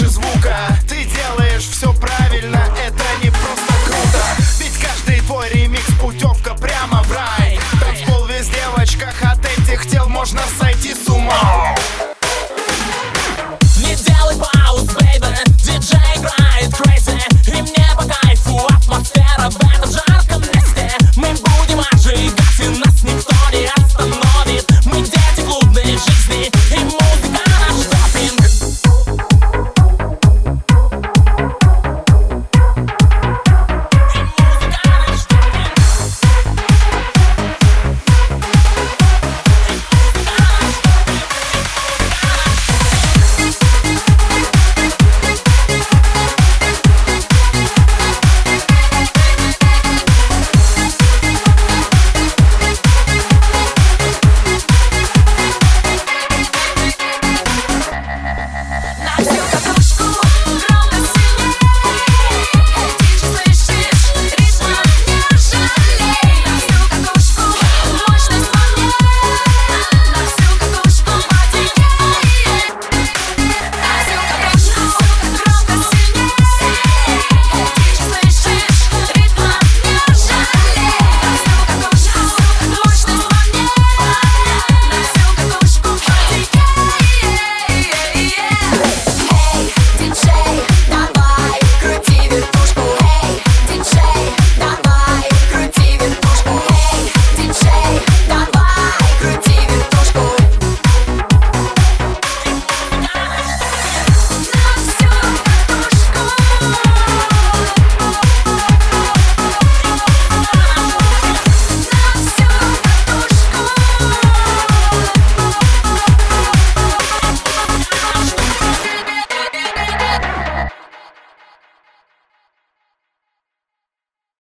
больше звука. Ты делаешь все правильно,